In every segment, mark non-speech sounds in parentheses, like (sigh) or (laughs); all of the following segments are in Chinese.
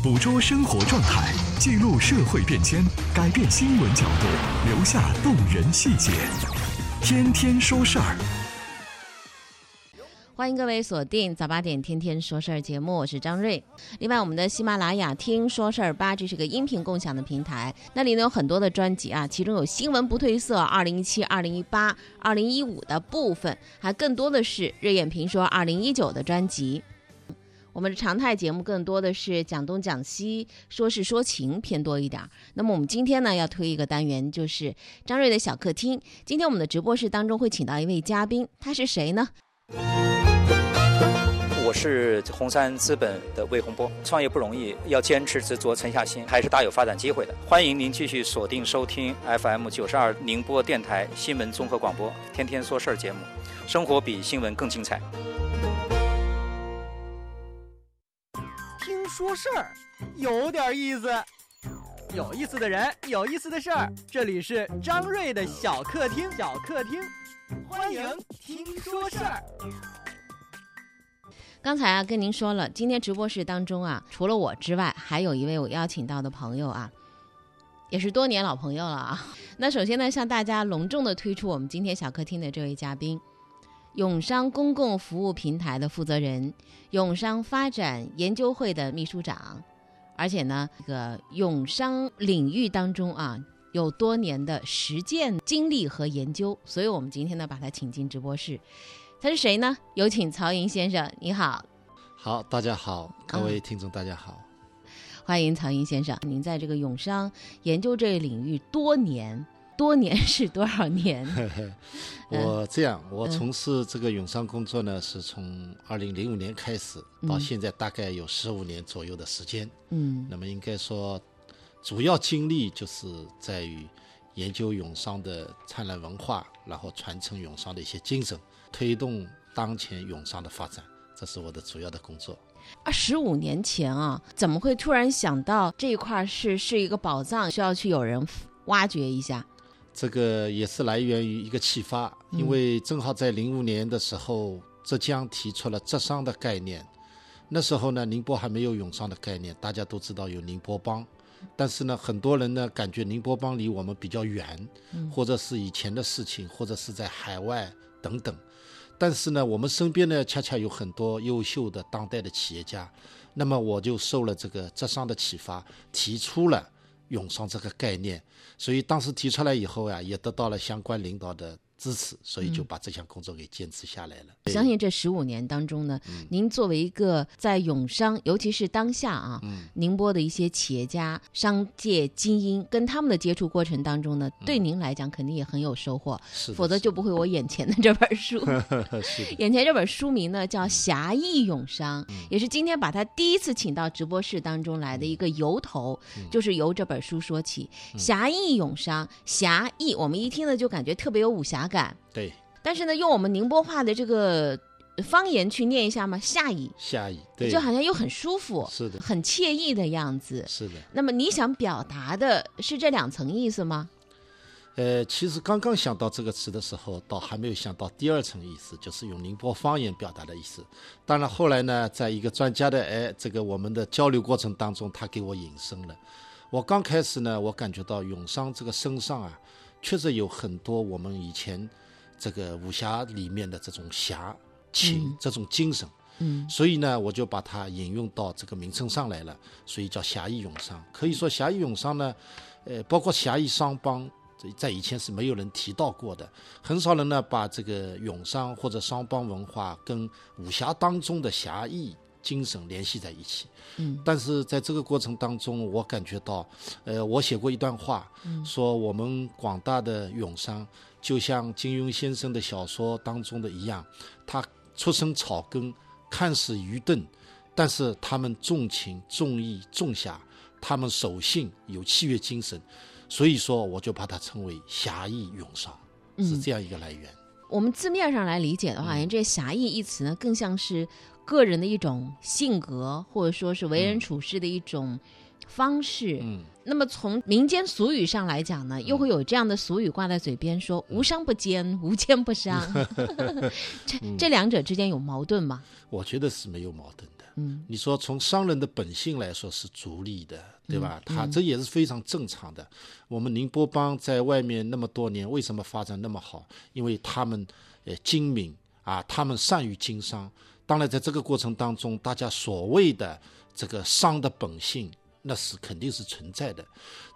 捕捉生活状态，记录社会变迁，改变新闻角度，留下动人细节。天天说事儿，欢迎各位锁定早八点《天天说事儿》节目，我是张瑞。另外，我们的喜马拉雅听说事儿吧，这是个音频共享的平台，那里呢有很多的专辑啊，其中有新闻不褪色二零一七、二零一八、二零一五的部分，还更多的是瑞眼评说二零一九的专辑。我们的常态节目更多的是讲东讲西，说是说情偏多一点儿。那么我们今天呢要推一个单元，就是张瑞的小客厅。今天我们的直播室当中会请到一位嘉宾，他是谁呢？我是红杉资本的魏洪波，创业不容易，要坚持执着沉下心，还是大有发展机会的。欢迎您继续锁定收听 FM 九十二宁波电台新闻综合广播《天天说事儿》节目，生活比新闻更精彩。说事儿，有点意思，有意思的人，有意思的事儿，这里是张瑞的小客厅，小客厅，欢迎听说事儿。刚才啊跟您说了，今天直播室当中啊，除了我之外，还有一位我邀请到的朋友啊，也是多年老朋友了啊。那首先呢，向大家隆重的推出我们今天小客厅的这位嘉宾。永商公共服务平台的负责人，永商发展研究会的秘书长，而且呢，这个永商领域当中啊，有多年的实践经历和研究，所以我们今天呢，把他请进直播室。他是谁呢？有请曹寅先生，你好。好，大家好，各位听众，大家好，欢迎曹寅先生。您在这个永商研究这个领域多年。多年是多少年？(laughs) 我这样，我从事这个永商工作呢，是从二零零五年开始，到现在大概有十五年左右的时间。嗯，那么应该说，主要精力就是在于研究永商的灿烂文化，然后传承永商的一些精神，推动当前永商的发展，这是我的主要的工作。啊，十五年前啊，怎么会突然想到这一块是是一个宝藏，需要去有人挖掘一下？这个也是来源于一个启发，因为正好在零五年的时候，浙江提出了浙商的概念。那时候呢，宁波还没有永商的概念，大家都知道有宁波帮，但是呢，很多人呢感觉宁波帮离我们比较远，或者是以前的事情，或者是在海外等等。但是呢，我们身边呢恰恰有很多优秀的当代的企业家，那么我就受了这个浙商的启发，提出了永商这个概念。所以当时提出来以后呀，也得到了相关领导的。支持，所以就把这项工作给坚持下来了。相信这十五年当中呢，您作为一个在永商，尤其是当下啊，宁波的一些企业家、商界精英，跟他们的接触过程当中呢，对您来讲肯定也很有收获。是，否则就不会我眼前的这本书。(laughs) 是，(laughs) 眼前这本书名呢叫《侠义永商》，也是今天把他第一次请到直播室当中来的一个由头，就是由这本书说起。侠义永商，侠义，我们一听呢就感觉特别有武侠。感对，但是呢，用我们宁波话的这个方言去念一下嘛，下意下意，对，就好像又很舒服，是的，很惬意的样子，是的。那么你想表达的是这两层意思吗？呃，其实刚刚想到这个词的时候，倒还没有想到第二层意思，就是用宁波方言表达的意思。当然后来呢，在一个专家的哎这个我们的交流过程当中，他给我引申了。我刚开始呢，我感觉到永商这个身上啊。确实有很多我们以前这个武侠里面的这种侠情这种精神，嗯，所以呢，我就把它引用到这个名称上来了，所以叫侠义永商。可以说侠义永商呢，呃，包括侠义商帮，在以前是没有人提到过的，很少人呢把这个永商或者商帮文化跟武侠当中的侠义。精神联系在一起，嗯，但是在这个过程当中，我感觉到，呃，我写过一段话，说我们广大的永商就像金庸先生的小说当中的一样，他出身草根，看似愚钝，但是他们重情重义重侠，他们守信有契约精神，所以说我就把它称为侠义永商，是这样一个来源。我们字面上来理解的话，这“侠义”一词呢，更像是。个人的一种性格，或者说是为人处事的一种方式。嗯，那么从民间俗语上来讲呢，又会有这样的俗语挂在嘴边，说“无商不奸，(laughs) 无奸不伤” (laughs) 这这两者之间有矛盾吗？我觉得是没有矛盾的。嗯，你说从商人的本性来说是逐利的，对吧？他这也是非常正常的。我们宁波帮在外面那么多年，为什么发展那么好？因为他们呃精明啊，他们善于经商。当然，在这个过程当中，大家所谓的这个商的本性，那是肯定是存在的。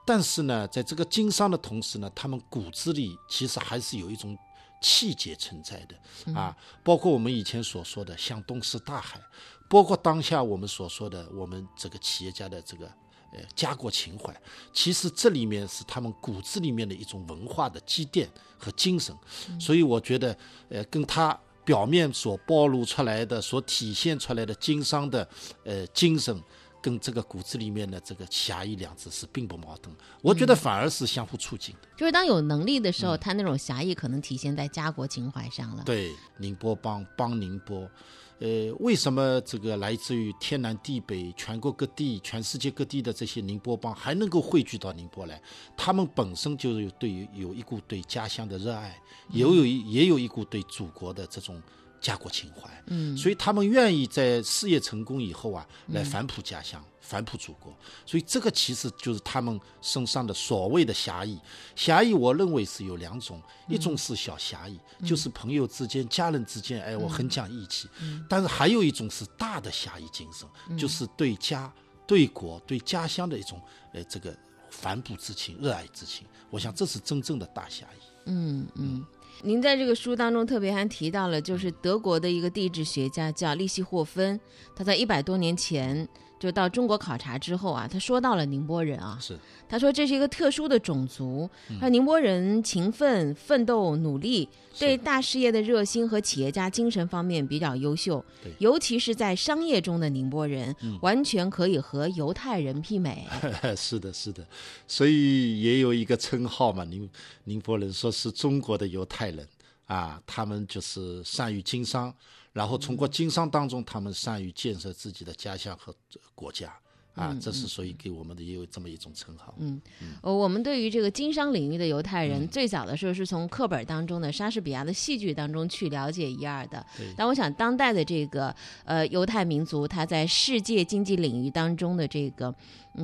但是呢，在这个经商的同时呢，他们骨子里其实还是有一种气节存在的啊，包括我们以前所说的向东是大海，包括当下我们所说的我们这个企业家的这个呃家国情怀，其实这里面是他们骨子里面的一种文化的积淀和精神，所以我觉得呃跟他表面所暴露出来的、所体现出来的经商的呃精神。跟这个骨子里面的这个侠义两字是并不矛盾，我觉得反而是相互促进的。就是当有能力的时候，他那种侠义可能体现在家国情怀上了。对，宁波帮帮宁波，呃，为什么这个来自于天南地北、全国各地、全世界各地的这些宁波帮还能够汇聚到宁波来？他们本身就是对于有一股对家乡的热爱，也有一也有一股对祖国的这种家国情怀。嗯，所以他们愿意在事业成功以后啊，来反哺家乡。反哺祖国，所以这个其实就是他们身上的所谓的侠义。侠义，我认为是有两种，一种是小侠义，就是朋友之间、家人之间，哎，我很讲义气；但是还有一种是大的侠义精神，就是对家、对国、对家乡的一种，呃，这个反哺之情、热爱之情。我想这是真正的大侠义。嗯嗯。您在这个书当中特别还提到了，就是德国的一个地质学家叫利希霍芬，他在一百多年前。就到中国考察之后啊，他说到了宁波人啊，是。他说这是一个特殊的种族，说宁波人勤奋、奋斗、努力，对大事业的热心和企业家精神方面比较优秀，尤其是在商业中的宁波人，完全可以和犹太人媲美。(laughs) 是的，是的，所以也有一个称号嘛，宁宁波人说是中国的犹太人啊，他们就是善于经商。然后通过经商当中，他们善于建设自己的家乡和国家，啊，这是所以给我们的也有这么一种称号。嗯，呃，我们对于这个经商领域的犹太人，最早的时候是从课本当中的莎士比亚的戏剧当中去了解一二的。但我想，当代的这个呃犹太民族，他在世界经济领域当中的这个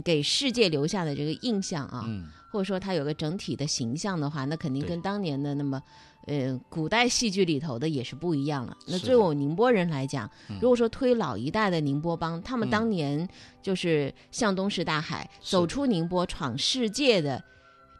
给世界留下的这个印象啊，或者说他有个整体的形象的话，那肯定跟当年的那么。呃，古代戏剧里头的也是不一样了。那对我宁波人来讲，如果说推老一代的宁波帮，他们当年就是向东是大海，走出宁波闯世界的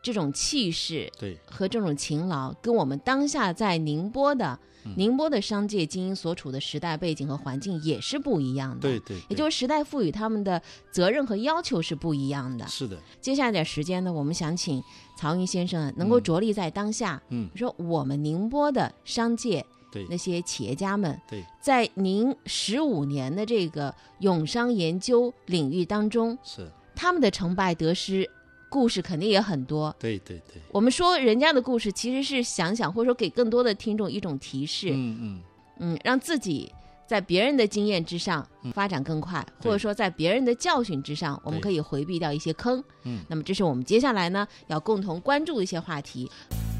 这种气势，对，和这种勤劳，跟我们当下在宁波的宁波的商界精英所处的时代背景和环境也是不一样的。对对，也就是时代赋予他们的责任和要求是不一样的。是的。接下来点时间呢，我们想请。曹云先生能够着力在当下，嗯，说我们宁波的商界，对那些企业家们，对，在您十五年的这个永商研究领域当中，是他们的成败得失故事肯定也很多，对对对。我们说人家的故事，其实是想想或者说给更多的听众一种提示，嗯嗯嗯，让自己。在别人的经验之上发展更快，或者说在别人的教训之上，我们可以回避掉一些坑。嗯，那么这是我们接下来呢要共同关注的一些话题。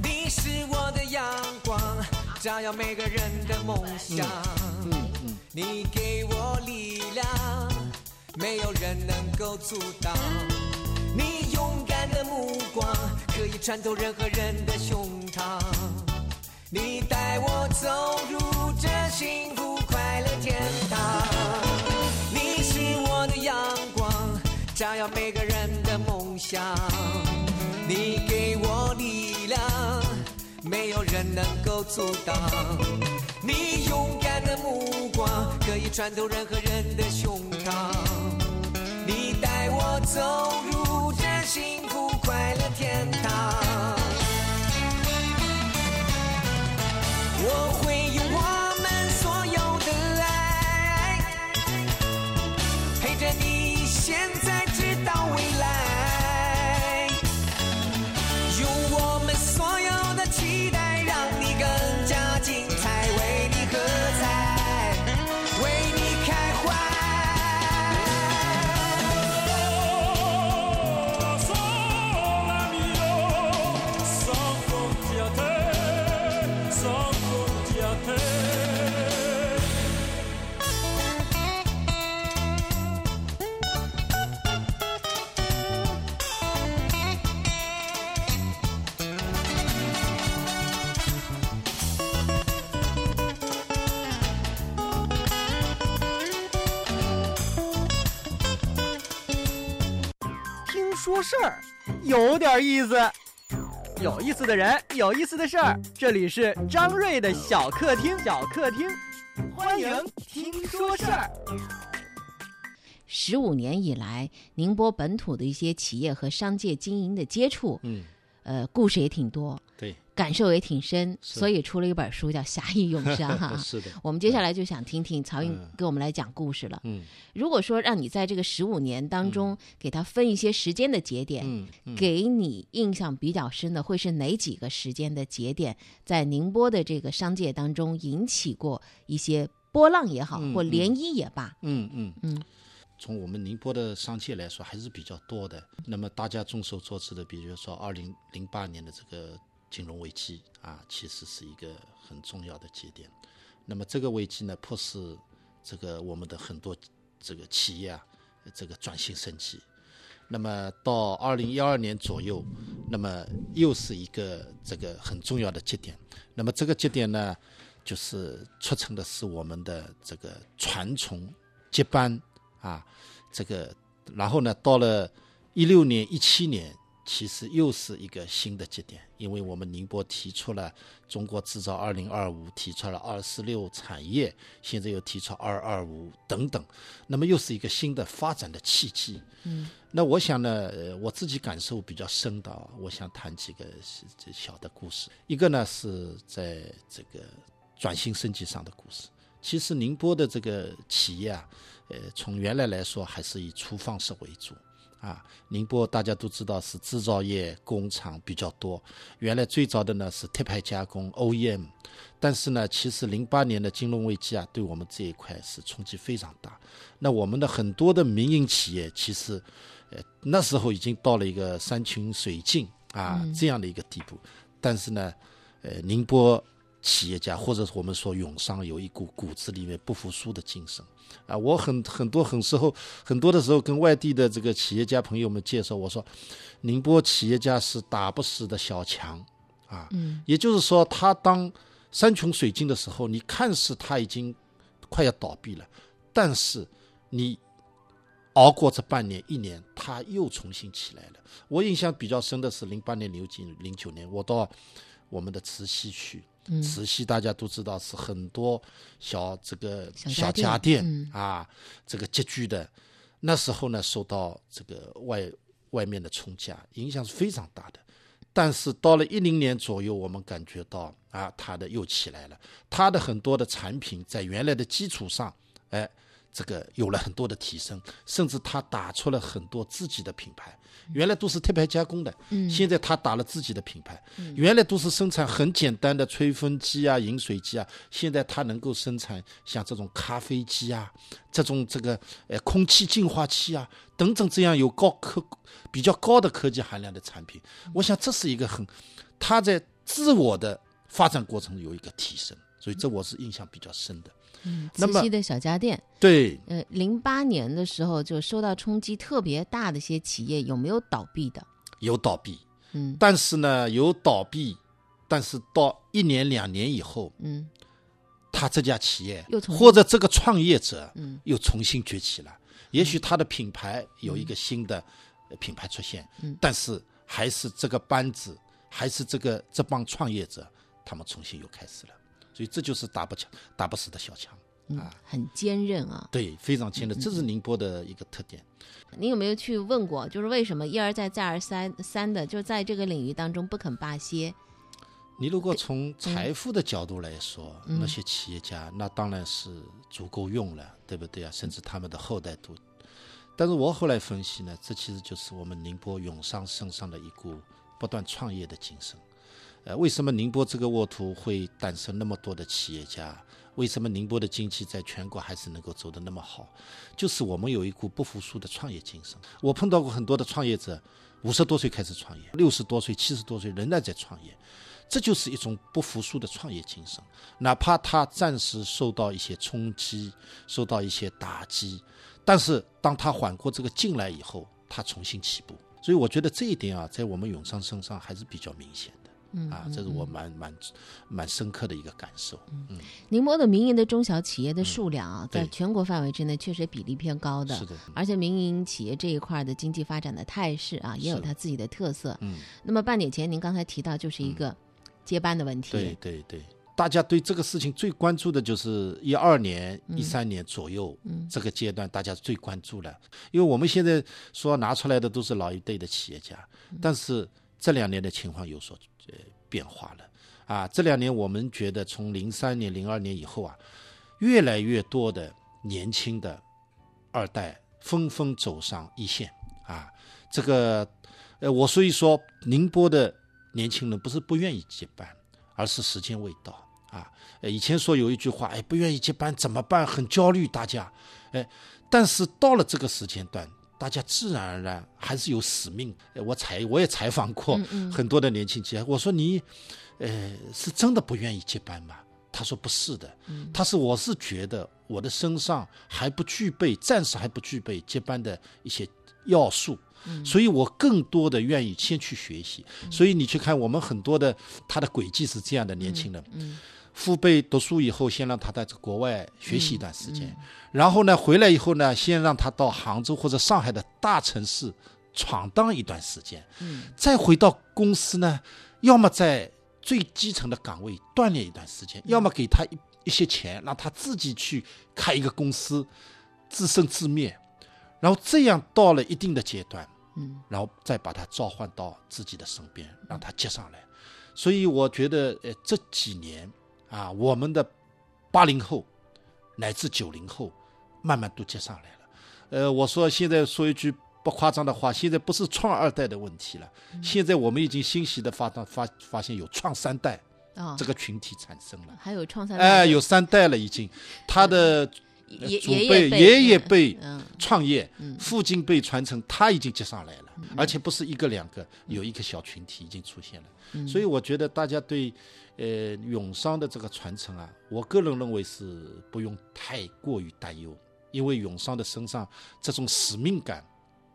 你是我的阳光，照耀每个人的梦想。嗯嗯，你给我力量，没有人能够阻挡。光，可以穿透任何人的胸膛。你带我走入这幸福快乐天堂，你是我的阳光，照耀每个人的梦想。你给我力量，没有人能够阻挡。你勇敢的目光，可以穿透任何人的胸膛。你带我走入这幸福快乐天堂。说事儿，有点意思。有意思的人，有意思的事儿，这里是张瑞的小客厅。小客厅，欢迎听说事儿。十五年以来，宁波本土的一些企业和商界经营的接触，嗯，呃，故事也挺多，对，感受也挺深，所以出了一本书叫《侠义永生》哈。(laughs) 是的，我们接下来就想听听曹云嗯。给我们来讲故事了。嗯。如果说让你在这个十五年当中给他分一些时间的节点，嗯嗯，给你印象比较深的会是哪几个时间的节点，在宁波的这个商界当中引起过一些波浪也好，嗯。或涟漪也罢？嗯嗯。嗯，从我们宁波的商界来说，还是比较多的。那么大家众所周知的，比如说二零零八年的这个金融危机啊，其实是一个很重要的节点。那么这个危机呢，迫使这个我们的很多这个企业啊，这个转型升级。那么到二零一二年左右，那么又是一个这个很重要的节点。那么这个节点呢，就是促成的是我们的这个传承接班啊，这个然后呢，到了一六年、一七年，其实又是一个新的节点，因为我们宁波提出了中国制造二零二五，提出了二四六产业，现在又提出二二五等等，那么又是一个新的发展的契机。嗯，那我想呢，呃，我自己感受比较深的啊，我想谈几个小的故事。一个呢是在这个转型升级上的故事。其实宁波的这个企业啊，呃，从原来来说还是以粗放式为主啊。宁波大家都知道是制造业工厂比较多，原来最早的呢是贴牌加工 OEM，但是呢，其实零八年的金融危机啊，对我们这一块是冲击非常大。那我们的很多的民营企业，其实，呃，那时候已经到了一个山穷水尽啊、这样的一个地步，但是呢，呃，宁波企业家或者是我们说永商有一股骨子里面不服输的精神啊。我很很多很时候很多的时候跟外地的这个企业家朋友们介绍，我说，宁波企业家是打不死的小强啊。嗯，也就是说，他当山穷水尽的时候，你看似他已经快要倒闭了，但是你熬过这半年一年，他又重新起来了。我印象比较深的是零八年、零九、零九年，我到我们的慈溪去。嗯慈溪大家都知道是很多小这个小小家家店店、嗯啊，这个拮据的。那时候呢，受到这个外外面的冲击啊，影响是非常大的。但是到了一零年左右，我们感觉到啊，它的又起来了，它的很多的产品在原来的基础上，哎，这个有了很多的提升，甚至它打出了很多自己的品牌。原来都是贴牌加工的，嗯现在他打了自己的品牌。原来都是生产很简单的吹风机啊、饮水机啊，现在他能够生产像这种咖啡机啊、这种这个呃空气净化器啊等等这样有高科比较高的科技含量的产品。我想这是一个很，他在自我的发展过程有一个提升，所以这我是印象比较深的。那么慈溪的小家电，对，呃，零八年的时候就受到冲击特别大的一些企业有没有倒闭的？有倒闭，嗯。但是呢有倒闭，但是到一年两年以后，嗯。他这家企业又重新或者这个创业者嗯。又重新崛起了，也许他的品牌有一个新的呃品牌出现，嗯。但是还是这个班子，还是这个这帮创业者，他们重新又开始了，所以这就是打不强、打不死的小强，嗯啊，很坚韧啊。对，非常坚韧，这嗯是宁波的一个特点。你有没有去问过，就是为什么一而再再而三三的就在这个领域当中不肯罢歇？你如果从财富的角度来说，嗯那些企业家那当然是足够用了，对不对啊？甚至他们的后代都。但是我后来分析呢，这其实就是我们宁波永商身上的一股不断创业的精神。呃，为什么宁波这个沃土会诞生那么多的企业家？为什么宁波的经济在全国还是能够走得那么好？就是我们有一股不服输的创业精神。我碰到过很多的创业者，五十多岁开始创业，六十多岁、七十多岁仍然在创业。这就是一种不服输的创业精神，哪怕他暂时受到一些冲击，受到一些打击，但是当他缓过这个劲来以后，他重新起步。所以我觉得这一点啊，在我们永商身上还是比较明显。嗯啊，这是我蛮蛮蛮深刻的一个感受。嗯，宁波的民营的中小企业的数量啊，在全国范围之内确实比例偏高的。是的，而且民营企业这一块的经济发展的态势啊，也有它自己的特色。嗯，那么半点前，您刚才提到就是一个接班的问题。对对对，大家对这个事情最关注的就是一二年、一三年左右、嗯这个阶段，大家最关注了，因为我们现在说拿出来的都是老一辈的企业家，嗯但是这两年的情况有所呃变化了啊。这两年我们觉得，从零三年、零二年以后啊，越来越多的年轻的二代纷纷走上一线啊。这个，呃，我所以说，宁波的年轻人不是不愿意接班，而是时间未到啊。以前说有一句话，哎，不愿意接班怎么办？很焦虑，大家，哎，但是到了这个时间段，大家自然而然还是有使命。呃我采我也采访过很多的年轻企业，我说你，呃，是真的不愿意接班吗？他说不是的，他是我是觉得我的身上还不具备，暂时还不具备接班的一些要素，所以我更多的愿意先去学习。所以你去看我们很多的他的轨迹是这样的，年轻人，父辈读书以后，先让他在这国外学习一段时间，然后呢回来以后呢，先让他到杭州或者上海的大城市闯荡一段时间，嗯。再回到公司呢，要么在最基层的岗位锻炼一段时间，要么给他一一些钱，让他自己去开一个公司，自生自灭，然后这样到了一定的阶段，嗯，然后再把他召唤到自己的身边，让他接上来。所以我觉得，呃，这几年啊，我们的八零后乃至九零后，慢慢都接上来了。呃，我说现在说一句不夸张的话，现在不是创二代的问题了，现在我们已经欣喜的发发发现有创三代啊，这个群体产生了。还有创三代。哎，有三代了已经，他的爷祖爷辈辈爷爷嗯辈嗯。创业，父亲辈传承，他已经接上来了，而且不是一个两个，有一个小群体已经出现了。所以我觉得大家对呃永商的这个传承啊，我个人认为是不用太过于担忧，因为永商的身上这种使命感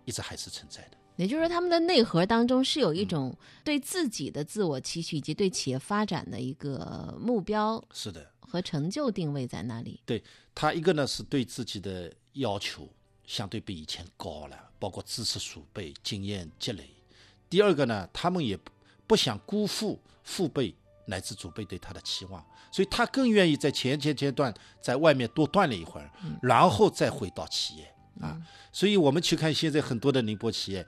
一直还是存在的。也就是说，他们的内核当中是嗯有一种对自己的自我期许以及对企业发展的一个目标是的，和成就定位在那里。对他一个呢是对自己的要求相对比以前高了，包括知识储备、经验积累。第二个呢，他们也不不想辜负父辈乃至祖辈对他的期望，所以他更愿意在前前阶段在外面多锻炼一会儿，然后再回到企业。啊。所以我们去看现在很多的宁波企业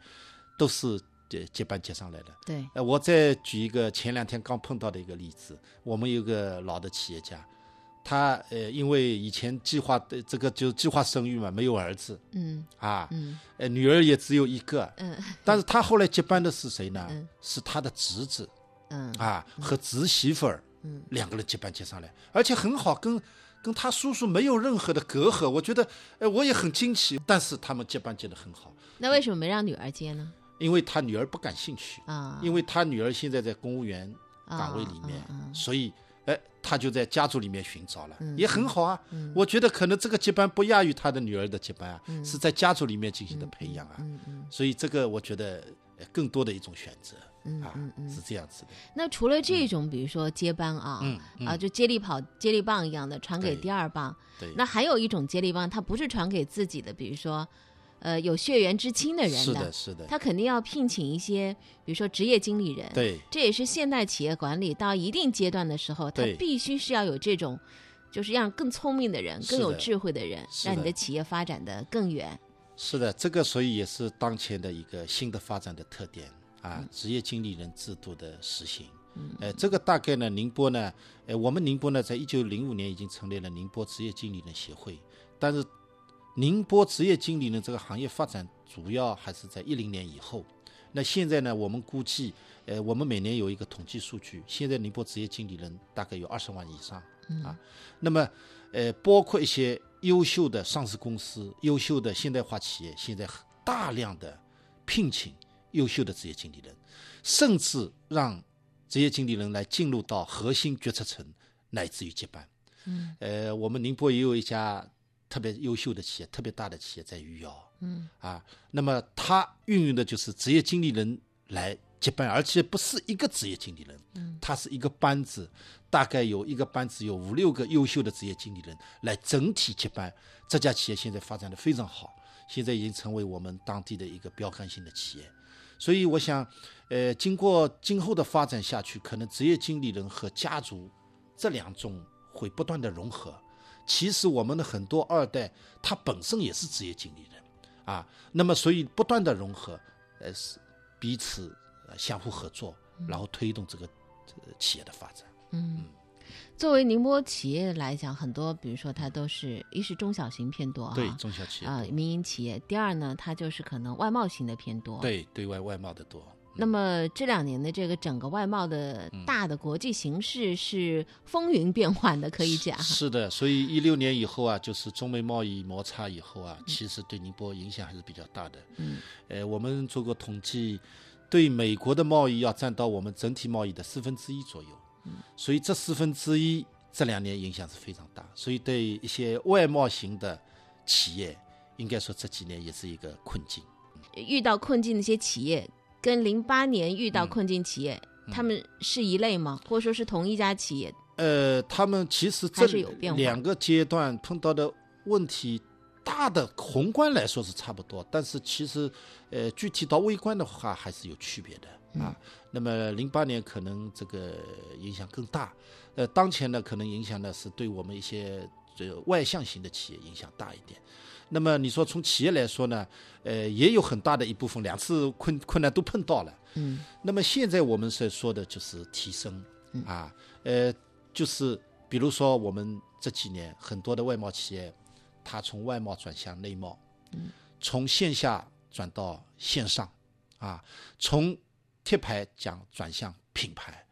都是接接班接上来的。对，呃，我再举一个前两天刚碰到的一个例子，我们有个老的企业家，他呃因为以前计划的这个就计划生育嘛，没有儿子。嗯啊，嗯。呃女儿也只有一个，嗯。但是他后来接班的是谁呢？嗯。是他的侄子嗯。啊和侄媳妇儿，嗯。两个人接班接上来，而且很好，跟跟他叔叔没有任何的隔阂，我觉得，哎，我也很惊奇，但是他们接班接得很好，那为什么没让女儿接呢？因为他女儿不感兴趣，啊，因为他女儿现在在公务员岗位里面，所以哎，他就在家族里面寻找了，嗯。也很好啊。我觉得可能这个接班不亚于他的女儿的接班啊，是在家族里面进行的培养啊。嗯嗯。所以这个我觉得呃更多的一种选择嗯啊，嗯嗯。是这样子的。那除了这种，比如说接班啊，嗯啊，就接力跑、接力棒一样的传给第二棒，对，那还有一种接力棒，它不是传给自己的，比如说，呃，有血缘之亲的人是的，是的，他肯定要聘请一些，比如说职业经理人。，对这也是现代企业管理到一定阶段的时候，他必须是要有这种，就是让更聪明的人、更有智慧的人，让你的企业发展的更远。是的，这个所以也是当前的一个新的发展的特点啊，嗯职业经理人制度的实行。呃，这个大概呢，宁波呢，呃，我们宁波呢，在一九零五年已经成立了宁波职业经理人协会，但是宁波职业经理人这个行业发展主要还是在一零年以后。那现在呢，我们估计，呃，我们每年有一个统计数据，现在宁波职业经理人大概有二十万以上啊。那么，呃，包括一些优秀的上市公司、优秀的现代化企业，现在大量的聘请优秀的职业经理人，甚至让职业经理人来进入到核心决策层，乃至于接班。嗯，呃，我们宁波也有一家特别优秀的企业，特别大的企业在余姚。嗯，啊，那么它运用的就是职业经理人来接班，而且不是一个职业经理人，嗯，他是一个班子，大概有一个班子有五六个优秀的职业经理人来整体接班。这家企业现在发展的非常好，现在已经成为我们当地的一个标杆性的企业。所以我想，呃，经过今后的发展下去，可能职业经理人和家族这两种会不断的融合。其实我们的很多二代，他本身也是职业经理人，啊，那么所以不断的融合，呃，是彼此相互合作，然后推动这个企业的发展。嗯。作为宁波企业来讲，很多比如说它都是一是中小型偏多对中小企业啊，民营企业。第二呢，它就是可能外贸型的偏多，对对外外贸的多。那么这两年的这个整个外贸的大的国际形势是风云变幻的，可以讲。是的，所以一六年以后啊，就是中美贸易摩擦以后啊，其实对宁波影响还是比较大的。嗯，呃，我们做过统计，对美国的贸易要占到我们整体贸易的四分之一左右。所以这四分之一这两年影响是非常大，所以对一些外贸型的企业，应该说这几年也是一个困境。遇到困境的一些企业，跟零八年遇到困境企业，他们是一类吗？或者说是同一家企业？呃，他们其实这两个阶段碰到的问题，大的宏观来说是差不多，但是其实，呃，具体到微观的话，还是有区别的。啊，那么零八年可能这个影响更大，呃，当前呢可能影响呢是对我们一些这个外向型的企业影响大一点。那么你说从企业来说呢，呃，也有很大的一部分两次困困难都碰到了。嗯。那么现在我们所说的就是提升啊，呃，就是比如说我们这几年很多的外贸企业，它从外贸转向内贸，嗯，从线下转到线上，啊，从贴牌讲转向品牌，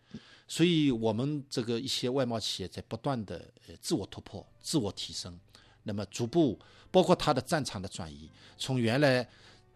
所以我们这个一些外贸企业在不断的呃自我突破、自我提升，那么逐步包括它的战场的转移，从原来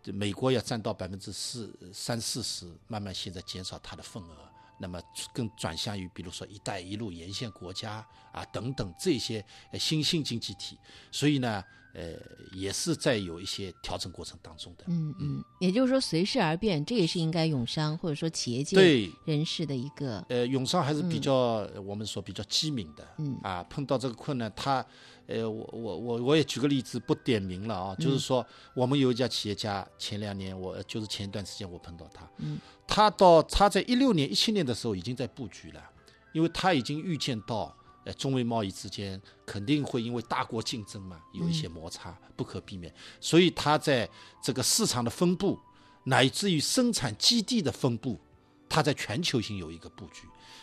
美国要占到百分之四三四十，慢慢现在减少它的份额，那么更转向于比如说“一带一路”沿线国家啊等等这些新兴经济体，所以呢。呃，也是在有一些调整过程当中的。嗯嗯，也就是说随势而变，这也是应该永商或者说企业界人士的一个。呃，永商还是比较我们说比较机敏的。嗯啊，碰到这个困难，他呃，我我我我也举个例子，不点名了啊，就是说我们有一家企业家，前两年我就是前一段时间我碰到他，嗯，他到他在一六年、一七年的时候已经在布局了，因为他已经预见到。呃，中美贸易之间肯定会因为大国竞争嘛，有一些摩擦，不可避免。所以它在这个市场的分布，乃至于生产基地的分布，它在全球性有一个布局。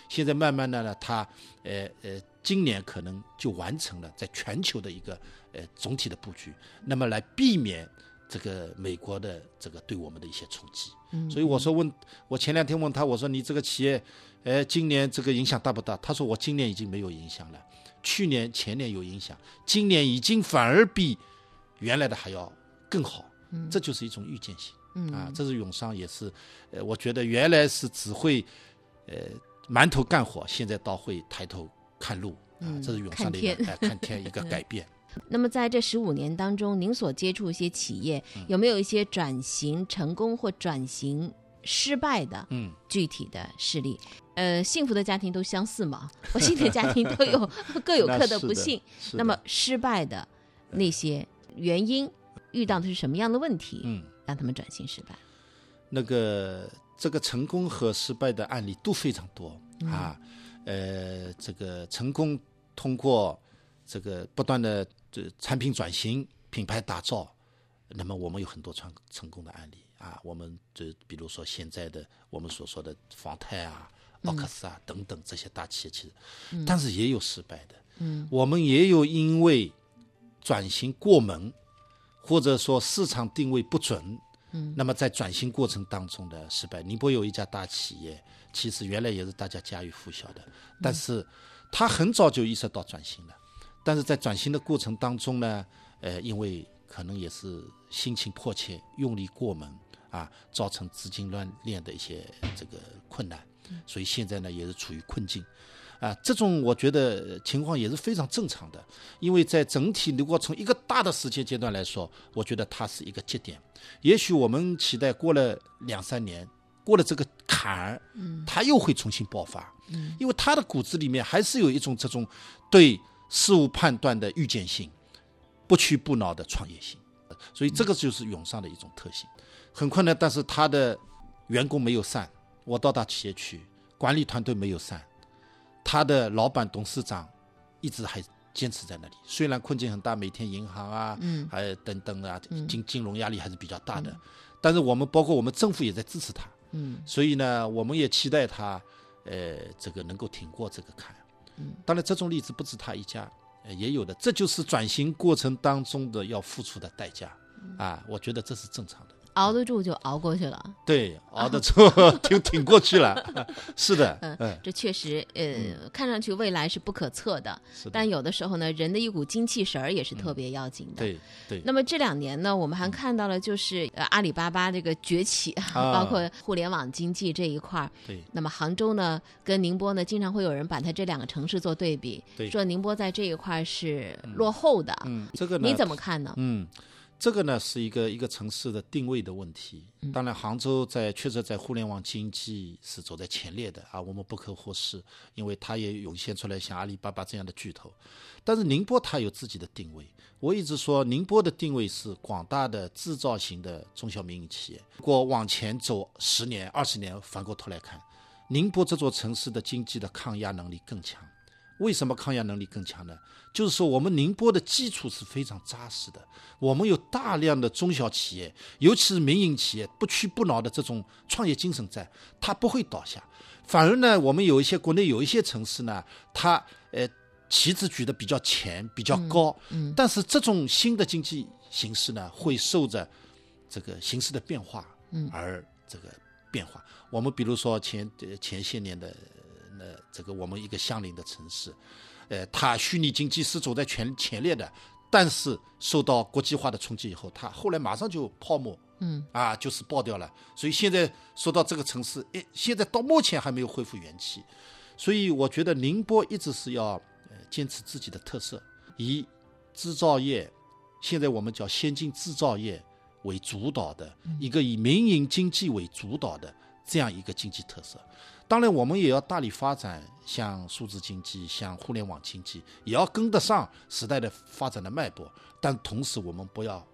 现在慢慢的呢，它呃呃，今年可能就完成了在全球的一个呃总体的布局，那么来避免这个美国的这个对我们的一些冲击。所以我说问，我前两天问他，我说你这个企业。哎，今年这个影响大不大？他说我今年已经没有影响了，去年前年有影响，今年已经反而比原来的还要更好。嗯，这就是一种预见性。嗯啊，这是永商也是，呃，我觉得原来是只会呃埋头干活，现在倒会抬头看路啊，这是永商的一个哎看天一个改变。(laughs) 那么在这十五年当中，您所接触一些企业，有没有一些转型成功或转型？失败的，嗯，具体的事例，呃，幸福的家庭都相似嘛，(laughs) 不幸的家庭都有 (laughs) 各有各的不幸。那么失败的那些原因，遇到的是什么样的问题？嗯，让他们转型失败。那个这个成功和失败的案例都非常多啊，呃，这个成功通过这个不断的这产品转型、品牌打造，那么我们有很多成成功的案例。啊，我们就比如说现在的我们所说的方太啊、奥克斯啊等等这些大企业，其实，但是也有失败的。嗯，我们也有因为转型过门，或者说市场定位不准，嗯，那么在转型过程当中的失败。宁波有一家大企业，其实原来也是大家家喻户晓的，但是他很早就意识到转型了，但是在转型的过程当中呢，呃，因为可能也是心情迫切，用力过猛。啊，造成资金乱链的一些这个困难，所以现在呢也是处于困境，啊，这种我觉得情况也是非常正常的，因为在整体如果从一个大的时间阶段来说，我觉得它是一个节点，也许我们期待过了两三年过了这个坎儿，嗯。他又会重新爆发，嗯。因为它的骨子里面还是有一种这种对事物判断的预见性，不屈不挠的创业性，所以这个就是永上的一种特性。很困难，但是他的员工没有散，我到他企业去，管理团队没有散，他的老板董事长一直还坚持在那里，虽然困境很大，每天银行啊，嗯。还有等等啊，嗯。金金融压力还是比较大的，但是我们包括我们政府也在支持他，嗯。所以呢，我们也期待他，呃，这个能够挺过这个坎。嗯，当然这种例子不止他一家，呃，也有的，这就是转型过程当中的要付出的代价。嗯。啊，我觉得这是正常的。熬得住就熬过去了。对，熬得住，(laughs) 挺挺过去了。(laughs) 是的，嗯嗯，这确实，呃，看上去未来是不可测的，但有的时候呢，人的一股精气神儿也是特别要紧的。对对，那么这两年呢，我们还看到了就是呃阿里巴巴这个崛起，包括互联网经济这一块儿。对那么杭州呢，跟宁波呢，经常会有人把它这两个城市做对比，对说宁波在这一块儿是落后的。嗯，这个，你怎么看呢？嗯，这个呢是一个一个城市的定位的问题。嗯当然，杭州在确实在互联网经济是走在前列的啊，我们不可忽视，因为它也涌现出来像阿里巴巴这样的巨头。但是宁波它有自己的定位，我一直说宁波的定位是广大的制造型的中小民营企业。如果往前走十年、二十年，反过头来看，宁波这座城市的经济的抗压能力更强。为什么抗压能力更强呢？就是说，我们宁波的基础是非常扎实的，我们有大量的中小企业，尤其是民营企业，不屈不挠的这种创业精神在，它不会倒下。反而呢，我们有一些国内有一些城市呢，它呃旗帜举得比较前、比较高，嗯但是这种新的经济形势呢，会受着这个形势的变化嗯而这个变化。我们比如说前呃前些年的这个我们一个相邻的城市，呃，它虚拟经济是走在前前列的，但是受到国际化的冲击以后，它后来马上就泡沫，嗯啊，就是爆掉了。所以现在说到这个城市，哎，现在到目前还没有恢复元气。所以我觉得宁波一直是要呃坚持自己的特色，以制造业，现在我们叫先进制造业为主导的一个以民营经济为主导的这样一个经济特色。当然，我们也要大力发展像数字经济、像互联网经济，也要跟得上时代的发展的脉搏。但同时，我们不要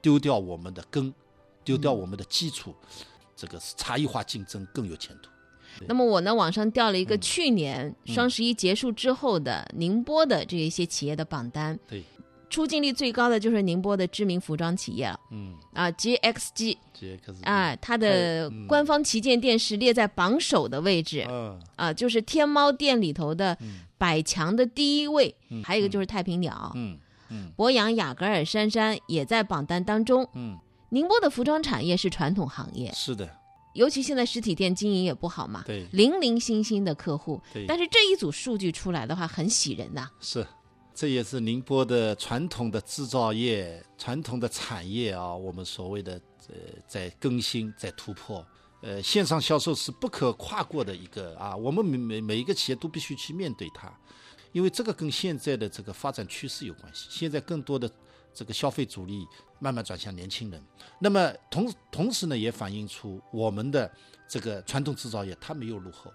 丢掉我们的根，丢掉我们的基础，这个是差异化竞争更有前途。那么我呢，网上调了一嗯个去年双十一结束之后的宁波的这一些企业的榜单，对，出镜率最高的就是宁波的知名服装企业了。嗯，啊，GXG 这可是啊，它的嗯。官方旗舰店是列在榜首的位置。嗯。啊，就是天猫店里头的百强的第一位，还有一个就是太平鸟，嗯。嗯。博洋雅戈尔珊珊也在榜单当中。嗯，宁波的服装产业是传统行业，是的，尤其现在实体店经营也不好嘛，对。零零星星的客户。对，但是这一组数据出来的话，很喜人呐、是，这也是宁波的传统的制造业、传统的产业啊，我们所谓的呃在更新、在突破。呃，线上销售是不可跨过的一个啊，我们每每每一个企业都必须去面对它，因为这个跟现在的这个发展趋势有关系。现在更多的这个消费主力慢慢转向年轻人，那么同同时呢，也反映出我们的这个传统制造业它没有落后，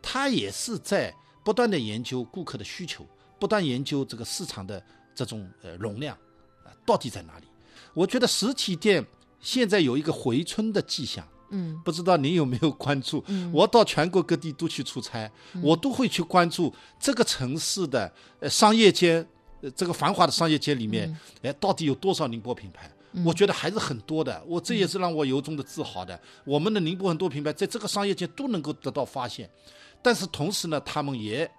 它也是在不断的研究顾客的需求，不断研究这个市场的这种呃容量啊到底在哪里。我觉得实体店现在有一个回春的迹象。嗯不知道您有没有关注？嗯我到全国各地都去出差，我都会去关注这个城市的呃商业街，呃这个繁华的商业街里面，哎、到底有多少宁波品牌？我觉得还是很多的，我这也是让我由衷的自豪的。我们的宁波很多品牌在这个商业街都能够得到发现，但是同时呢，他们也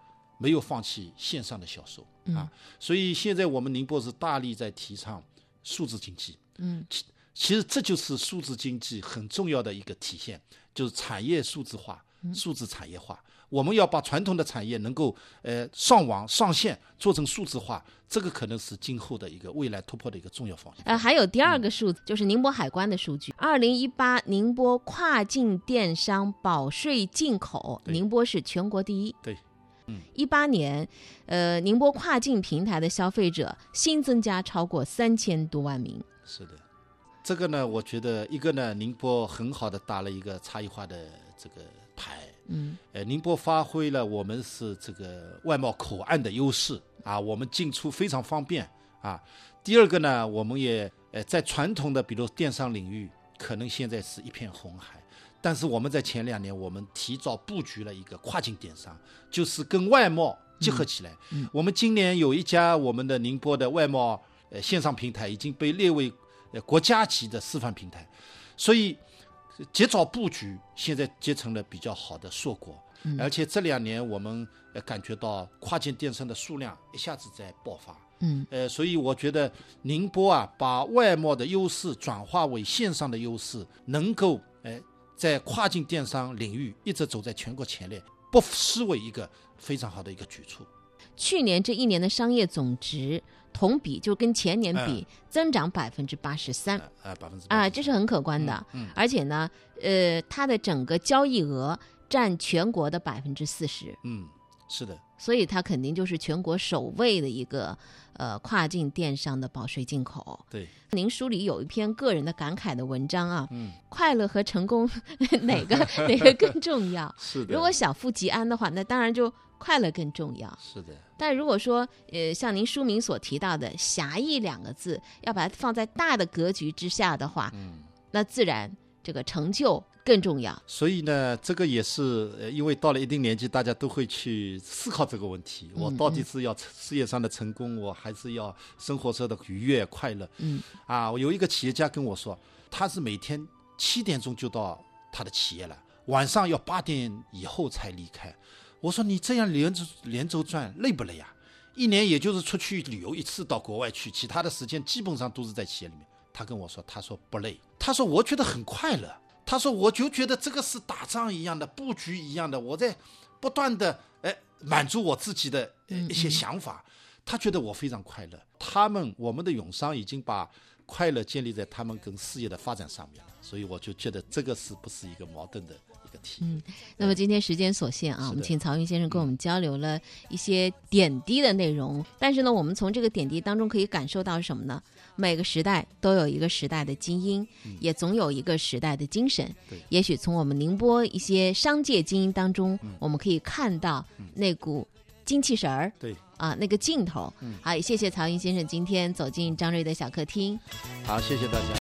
没有放弃线上的销售啊。所以现在我们宁波是大力在提倡数字经济，嗯其其实这就是数字经济很重要的一个体现，就是产业数字化、数字产业化。我们要把传统的产业能够呃上网上线做成数字化，这个可能是今后的一个未来突破的一个重要方向。呃，还有第二个数字，就是宁波海关的数据。二零一八宁波跨境电商保税进口，宁波是全国第一。对，嗯，一八年，呃，宁波跨境平台的消费者新增加超过三千多万名。是的，这个呢，我觉得一个呢，宁波很好的打了一个差异化的这个牌，嗯呃，宁波发挥了我们是这个外贸口岸的优势啊，我们进出非常方便啊。第二个呢，我们也呃在传统的比如电商领域，可能现在是一片红海，但是我们在前两年我们提早布局了一个跨境电商，就是跟外贸结合起来。嗯我们今年有一家我们的宁波的外贸呃线上平台已经被列为呃国家级的示范平台，所以及早布局，现在结成了比较好的硕果。嗯。而且这两年我们呃感觉到跨境电商的数量一下子在爆发，嗯。呃，所以我觉得宁波啊，把外贸的优势转化为线上的优势，能够呃在跨境电商领域一直走在全国前列，不失为一个非常好的一个举措。去年这一年的商业总值同比就跟前年嗯比增长百分之八十三呃呃，百分之啊，这是很可观的。嗯而且呢，呃，它的整个交易额占全国的百分之四十，嗯，是的，所以它肯定就是全国首位的一个呃跨境电商的保税进口。对，您书里有一篇个人的感慨的文章啊，嗯，快乐和成功 (laughs) 哪个 (laughs) 哪个更重要？(laughs) 是的，如果小富即安的话，那当然就快乐更重要。是的，但如果说，呃，像您书名所提到的“狭义”两个字，要把它放在大的格局之下的话，嗯。那自然这个成就更重要。所以呢，这个也是呃，因为到了一定年纪，大家都会去思考这个问题：我嗯到底是要事业上的成功，我还是要生活上的愉悦快乐？嗯啊，我有一个企业家跟我说，他是每天七点钟就到他的企业了，晚上要八点以后才离开。我说你这样连轴连轴转累不累呀？一年也就是出去旅游一次到国外去，其他的时间基本上都是在企业里面。他跟我说，他说不累，他说我觉得很快乐，他说我就觉得这个是打仗一样的布局一样的，我在不断的哎满足我自己的呃一些想法，他觉得我非常快乐。他们我们的永商已经把快乐建立在他们跟事业的发展上面了，所以我就觉得这个是不是一个矛盾的一个题？嗯，那么今天时间所限啊，我们请曹云先生跟我们交流了一些点滴的内容。但是呢，我们从这个点滴当中可以感受到什么呢？每个时代都有一个时代的精英，也总有一个时代的精神。对也许从我们宁波一些商界精英当中，我们可以看到那股精气神儿。对，啊，那个劲头，好，也谢谢曹云先生今天走进张瑞的小客厅。好，谢谢大家。